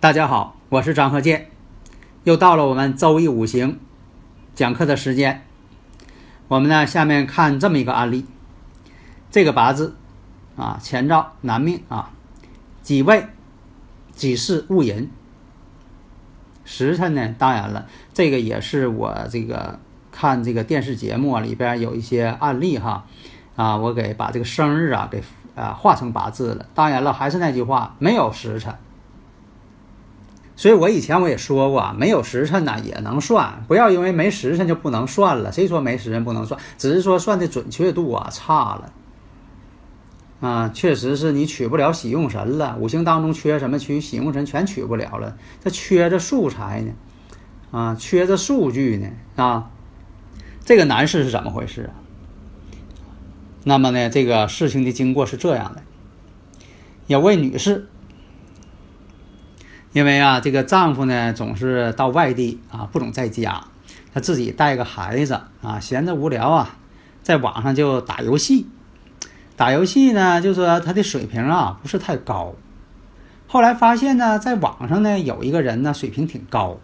大家好，我是张鹤剑，又到了我们周易五行讲课的时间。我们呢，下面看这么一个案例，这个八字啊，前兆男命啊，己未、己巳、戊寅，时辰呢，当然了，这个也是我这个看这个电视节目里边有一些案例哈啊，我给把这个生日啊给啊画成八字了。当然了，还是那句话，没有时辰。所以我以前我也说过，没有时辰呢也能算，不要因为没时辰就不能算了。谁说没时辰不能算？只是说算的准确度啊差了。啊，确实是你取不了喜用神了，五行当中缺什么，取喜用神全取不了了。这缺着素材呢，啊，缺着数据呢，啊，这个男士是怎么回事啊？那么呢，这个事情的经过是这样的，有位女士。因为啊，这个丈夫呢总是到外地啊，不总在家，她自己带个孩子啊，闲着无聊啊，在网上就打游戏。打游戏呢，就说他的水平啊不是太高。后来发现呢，在网上呢有一个人呢水平挺高，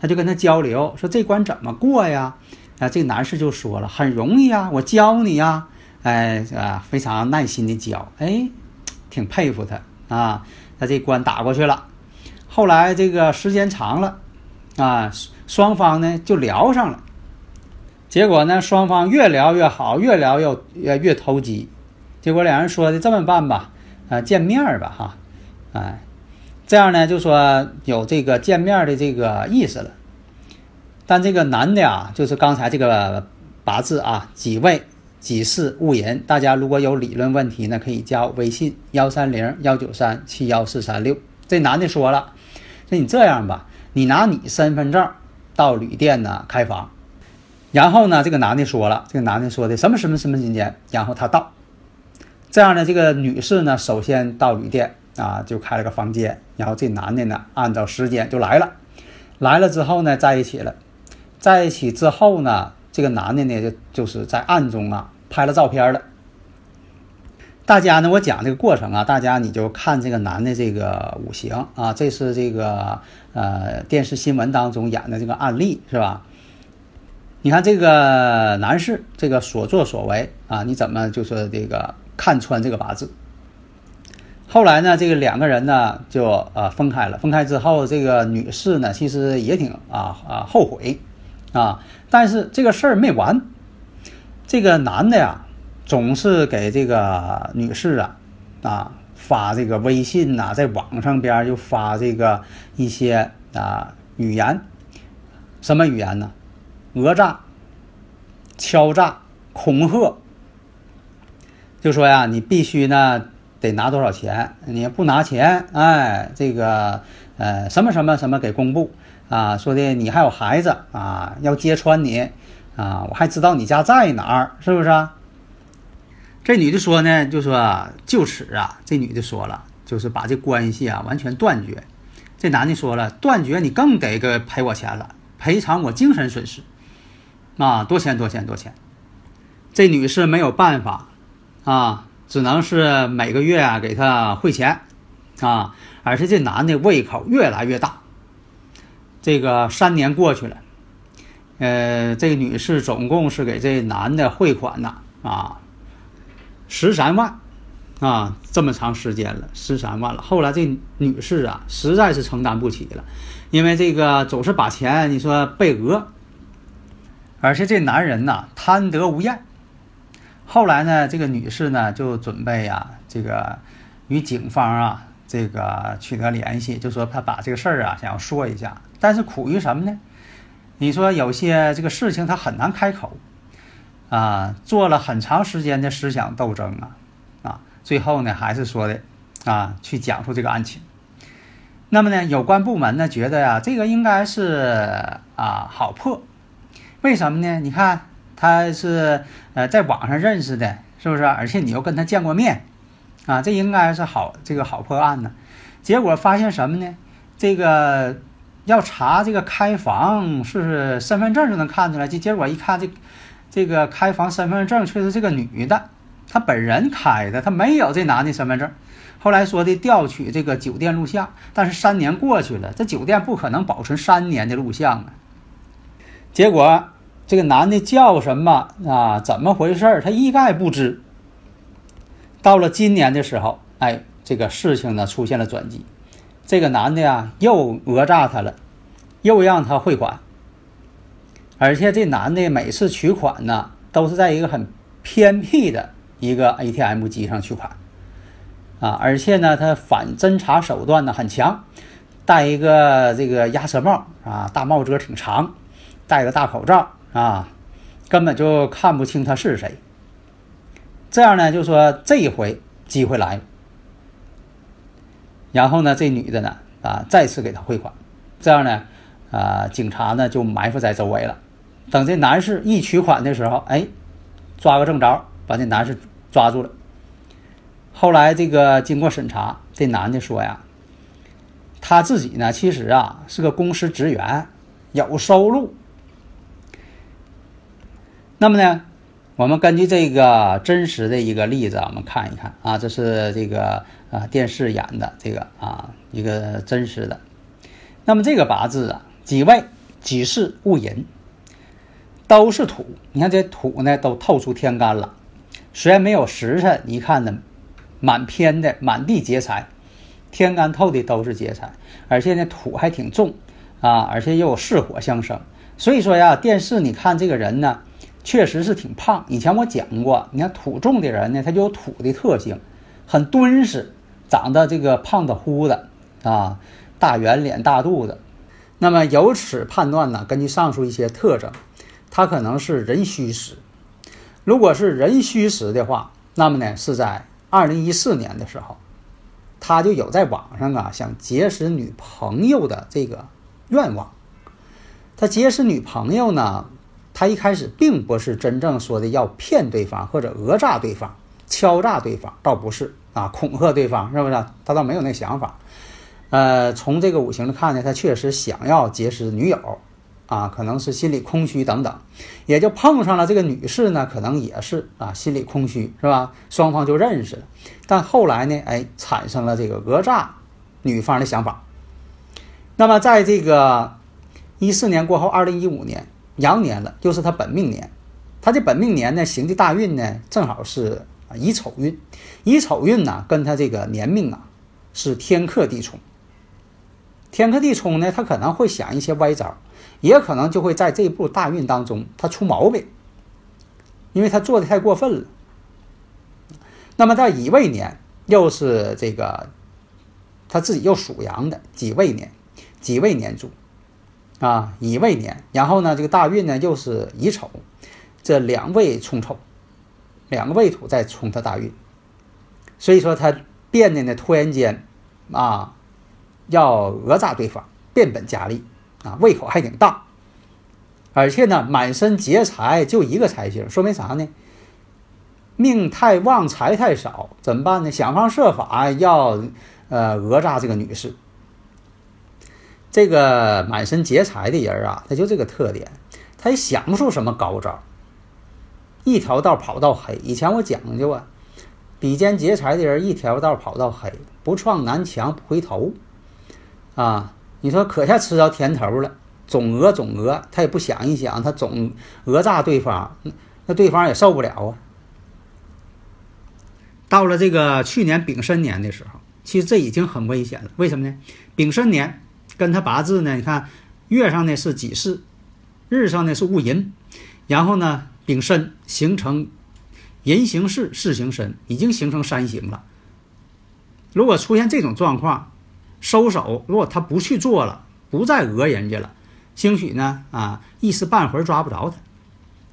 他就跟他交流，说这关怎么过呀？啊，这个男士就说了，很容易啊，我教你呀，哎啊，非常耐心的教，哎，挺佩服他啊，他这关打过去了。后来这个时间长了，啊，双方呢就聊上了。结果呢，双方越聊越好，越聊越越越投机。结果两人说的这么办吧，啊，见面儿吧，哈，哎，这样呢就说有这个见面的这个意思了。但这个男的啊，就是刚才这个八字啊，己未、己巳、戊寅。大家如果有理论问题呢，可以加微信幺三零幺九三七幺四三六。这男的说了。那你这样吧，你拿你身份证到旅店呢开房，然后呢，这个男的说了，这个男的说的什么什么什么时间，然后他到，这样呢，这个女士呢首先到旅店啊，就开了个房间，然后这男的呢按照时间就来了，来了之后呢在一起了，在一起之后呢，这个男的呢就就是在暗中啊拍了照片了。大家呢，我讲这个过程啊，大家你就看这个男的这个五行啊，这是这个呃电视新闻当中演的这个案例是吧？你看这个男士这个所作所为啊，你怎么就是这个看穿这个八字？后来呢，这个两个人呢就呃分开了，分开之后，这个女士呢其实也挺啊啊后悔啊，但是这个事儿没完，这个男的呀。总是给这个女士啊，啊发这个微信呐、在网上边儿就发这个一些啊语言，什么语言呢？讹诈、敲诈、恐吓，就说呀，你必须呢得拿多少钱，你不拿钱，哎，这个呃什么什么什么给公布啊，说的你还有孩子啊，要揭穿你啊，我还知道你家在哪儿，是不是啊？这女的说呢，就说就此啊，这女的说了，就是把这关系啊完全断绝。这男的说了，断绝你更得给赔我钱了，赔偿我精神损失啊，多钱多钱多钱。这女士没有办法啊，只能是每个月啊给他汇钱啊，而且这男的胃口越来越大。这个三年过去了，呃，这个女士总共是给这男的汇款呢啊。十三万，啊，这么长时间了，十三万了。后来这女士啊，实在是承担不起了，因为这个总是把钱你说被讹，而且这男人呐贪得无厌。后来呢，这个女士呢就准备呀，这个与警方啊这个取得联系，就说她把这个事儿啊想要说一下，但是苦于什么呢？你说有些这个事情她很难开口。啊，做了很长时间的思想斗争啊，啊，最后呢还是说的啊，去讲述这个案情。那么呢，有关部门呢觉得呀，这个应该是啊好破，为什么呢？你看他是呃在网上认识的，是不是？而且你又跟他见过面，啊，这应该是好这个好破案呢。结果发现什么呢？这个要查这个开房是身份证就能看出来，结结果一看这。这个开房身份证却是这个女的，她本人开的，她没有这男的身份证。后来说的调取这个酒店录像，但是三年过去了，这酒店不可能保存三年的录像啊。结果这个男的叫什么啊？怎么回事？他一概不知。到了今年的时候，哎，这个事情呢出现了转机，这个男的呀又讹诈他了，又让他汇款。而且这男的每次取款呢，都是在一个很偏僻的一个 ATM 机上取款，啊，而且呢，他反侦查手段呢很强，戴一个这个鸭舌帽啊，大帽遮挺长，戴个大口罩啊，根本就看不清他是谁。这样呢，就说这一回机会来了，然后呢，这女的呢啊再次给他汇款，这样呢，啊，警察呢就埋伏在周围了。等这男士一取款的时候，哎，抓个正着，把这男士抓住了。后来这个经过审查，这男的说呀，他自己呢其实啊是个公司职员，有收入。那么呢，我们根据这个真实的一个例子，我们看一看啊，这是这个啊电视演的这个啊一个真实的。那么这个八字啊，己未、己巳、戊寅。都是土，你看这土呢都透出天干了，虽然没有时辰，你看呢，满篇的满地劫财，天干透的都是劫财，而且呢土还挺重啊，而且又有巳火相生，所以说呀，电视你看这个人呢，确实是挺胖。以前我讲过，你看土重的人呢，他就有土的特性，很敦实，长得这个胖的乎的啊，大圆脸大肚子。那么由此判断呢，根据上述一些特征。他可能是壬戌时，如果是壬戌时的话，那么呢是在二零一四年的时候，他就有在网上啊想结识女朋友的这个愿望。他结识女朋友呢，他一开始并不是真正说的要骗对方或者讹诈对方、敲诈对方，倒不是啊，恐吓对方是不是？他倒没有那想法。呃，从这个五行来看呢，他确实想要结识女友。啊，可能是心里空虚等等，也就碰上了这个女士呢，可能也是啊，心里空虚是吧？双方就认识了，但后来呢，哎，产生了这个讹诈女方的想法。那么在这个一四年过后，二零一五年羊年了，又是他本命年，他这本命年呢行的大运呢，正好是乙丑运，乙丑运呢跟他这个年命啊是天克地冲，天克地冲呢，他可能会想一些歪招。也可能就会在这步大运当中，他出毛病，因为他做的太过分了。那么在乙未年又是这个他自己又属羊的己未年，己未年柱啊，乙未年，然后呢，这个大运呢又是乙丑，这两位冲冲，两个未土在冲他大运，所以说他变得呢突然间啊要讹诈对方，变本加厉啊，胃口还挺大。而且呢，满身劫财，就一个财星，说明啥呢？命太旺，财太少，怎么办呢？想方设法要呃讹诈这个女士。这个满身劫财的人啊，他就这个特点，他也想不出什么高招，一条道跑到黑。以前我讲究啊，比肩劫财的人一条道跑到黑，不撞南墙不回头啊！你说可下吃着甜头了。总讹总讹，他也不想一想，他总讹诈对方，那对方也受不了啊。到了这个去年丙申年的时候，其实这已经很危险了。为什么呢？丙申年跟他八字呢，你看月上呢是己巳，日上呢是戊寅，然后呢丙申形成寅行巳，巳行申，已经形成三刑了。如果出现这种状况，收手，如果他不去做了，不再讹人家了。兴许呢，啊，一时半会儿抓不着他，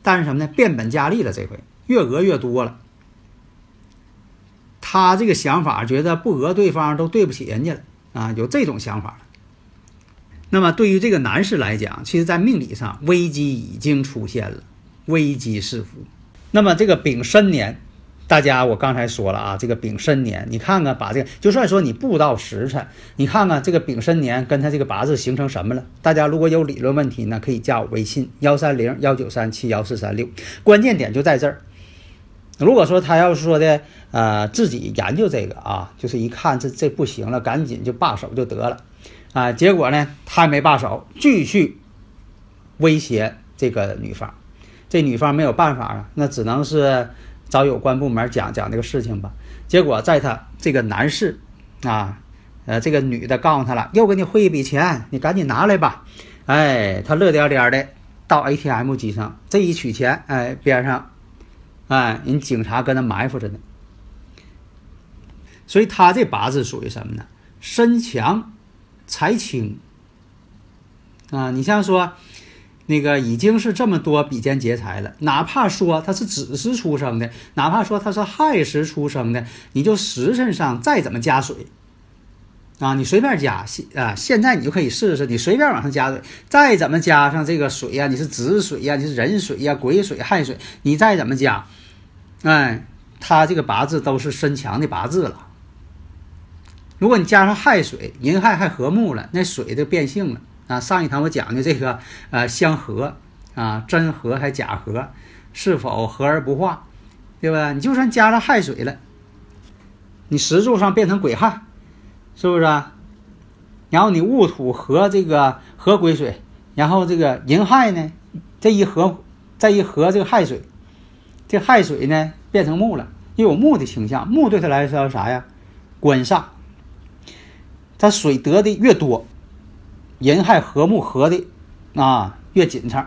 但是什么呢？变本加厉了，这回越讹越多了。他这个想法觉得不讹对方都对不起人家了啊，有这种想法了。那么对于这个男士来讲，其实在命理上危机已经出现了，危机四伏。那么这个丙申年。大家，我刚才说了啊，这个丙申年，你看看把这个，就算说你不到时辰，你看看这个丙申年跟他这个八字形成什么了？大家如果有理论问题呢，可以加我微信幺三零幺九三七幺四三六，关键点就在这儿。如果说他要是说的呃自己研究这个啊，就是一看这这不行了，赶紧就罢手就得了啊，结果呢他没罢手，继续威胁这个女方，这女方没有办法啊，那只能是。找有关部门讲讲这个事情吧。结果在他这个男士，啊，呃，这个女的告诉他了，又给你汇一笔钱，你赶紧拿来吧。哎，他乐颠颠的到 ATM 机上，这一取钱，哎，边上，哎，人警察跟他埋伏着呢。所以他这八字属于什么呢？身强财轻啊。你像说。那个已经是这么多比肩劫财了，哪怕说他是子时出生的，哪怕说他是亥时出生的，你就时辰上再怎么加水，啊，你随便加，啊，现在你就可以试试，你随便往上加水，再怎么加上这个水呀，你是子水呀，你是壬水呀，癸水、亥水，你再怎么加，哎，他这个八字都是身强的八字了。如果你加上亥水，寅亥还和睦了，那水就变性了。啊，上一堂我讲的这个，呃，相合啊，真合还假合，是否合而不化，对吧？你就算加上亥水了，你石柱上变成癸亥，是不是啊？然后你戊土合这个合癸水，然后这个寅亥呢，这一合再一合这个亥水，这亥水呢变成木了，又有木的倾向，木对他来说啥呀？官煞，它水得的越多。人亥合木合的，啊，越紧凑，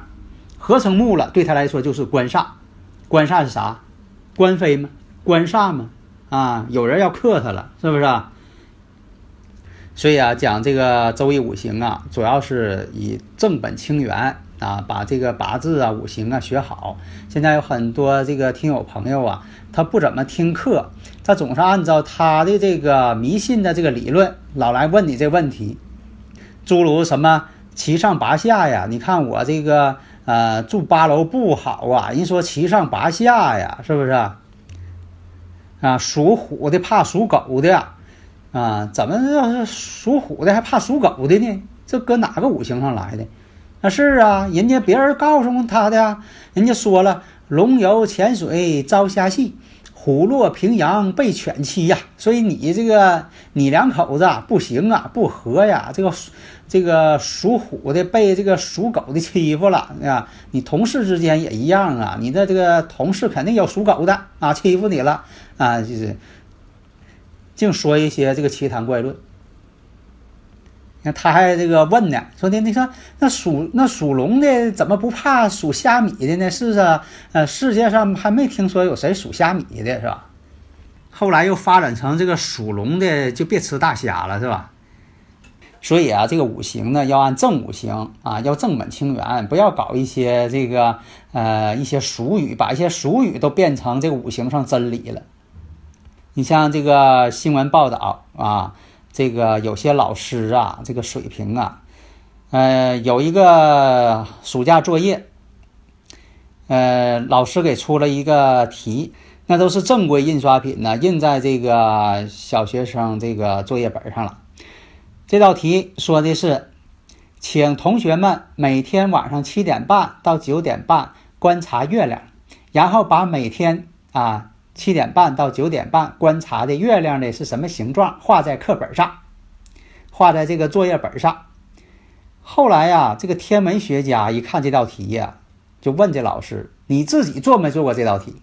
合成木了，对他来说就是官煞。官煞是啥？官非吗？官煞吗？啊，有人要克他了，是不是？所以啊，讲这个周易五行啊，主要是以正本清源啊，把这个八字啊、五行啊学好。现在有很多这个听友朋友啊，他不怎么听课，他总是按照他的这个迷信的这个理论，老来问你这问题。诸如什么七上八下呀？你看我这个呃住八楼不好啊，人说七上八下呀，是不是？啊，属虎的怕属狗的啊？怎么要是属虎的还怕属狗的呢？这搁哪个五行上来的？那是啊，人家别人告诉他的，人家说了，龙游浅水遭虾戏。虎落平阳被犬欺呀，所以你这个你两口子不行啊，不和呀。这个这个属虎的被这个属狗的欺负了啊，你同事之间也一样啊，你的这个同事肯定有属狗的啊，欺负你了啊，就是净说一些这个奇谈怪论。那他还这个问呢，说的你说那属那属龙的怎么不怕属虾米的呢？是不是？呃，世界上还没听说有谁属虾米的，是吧？后来又发展成这个属龙的就别吃大虾了，是吧？所以啊，这个五行呢要按正五行啊，要正本清源，不要搞一些这个呃一些俗语，把一些俗语都变成这个五行上真理了。你像这个新闻报道啊，这个有些老师啊，这个水平啊，呃，有一个暑假作业，呃，老师给出了一个题。那都是正规印刷品呢，印在这个小学生这个作业本上了。这道题说的是，请同学们每天晚上七点半到九点半观察月亮，然后把每天啊七点半到九点半观察的月亮的是什么形状画在课本上，画在这个作业本上。后来呀，这个天文学家一看这道题呀，就问这老师：“你自己做没做过这道题？”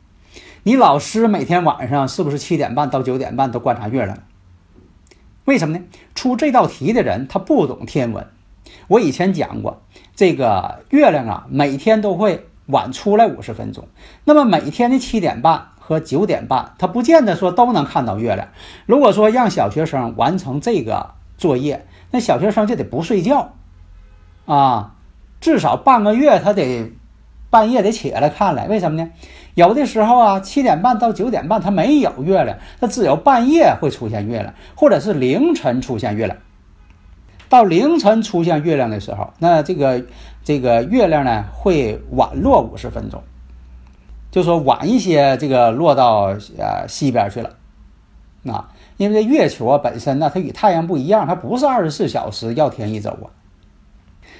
你老师每天晚上是不是七点半到九点半都观察月亮？为什么呢？出这道题的人他不懂天文。我以前讲过，这个月亮啊，每天都会晚出来五十分钟。那么每天的七点半和九点半，他不见得说都能看到月亮。如果说让小学生完成这个作业，那小学生就得不睡觉啊，至少半个月他得半夜得起来看来。为什么呢？有的时候啊，七点半到九点半它没有月亮，它只有半夜会出现月亮，或者是凌晨出现月亮。到凌晨出现月亮的时候，那这个这个月亮呢会晚落五十分钟，就说晚一些，这个落到呃西边去了。啊，因为这月球啊本身呢，它与太阳不一样，它不是二十四小时要天一周啊。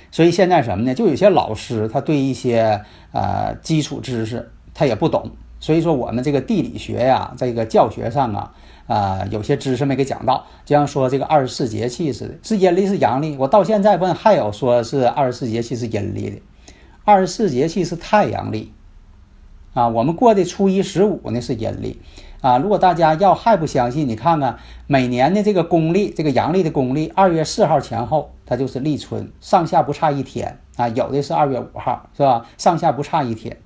所以现在什么呢？就有些老师他对一些呃基础知识。他也不懂，所以说我们这个地理学呀，这个教学上啊，啊有些知识没给讲到，就像说这个二十四节气似的，是阴历是阳历？我到现在问还有说是二十四节气是阴历的，二十四节气是太阳历，啊，我们过的初一十五呢是阴历，啊，如果大家要还不相信，你看看每年的这个公历，这个阳历的公历，二月四号前后它就是立春，上下不差一天啊，有的是二月五号，是吧？上下不差一天。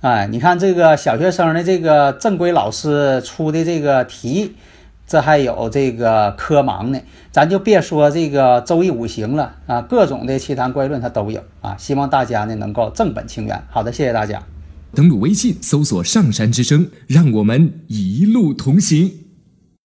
哎，你看这个小学生的这个正规老师出的这个题，这还有这个科盲呢，咱就别说这个周易五行了啊，各种的奇谈怪论它都有啊。希望大家呢能够正本清源。好的，谢谢大家。登录微信搜索“上山之声”，让我们一路同行。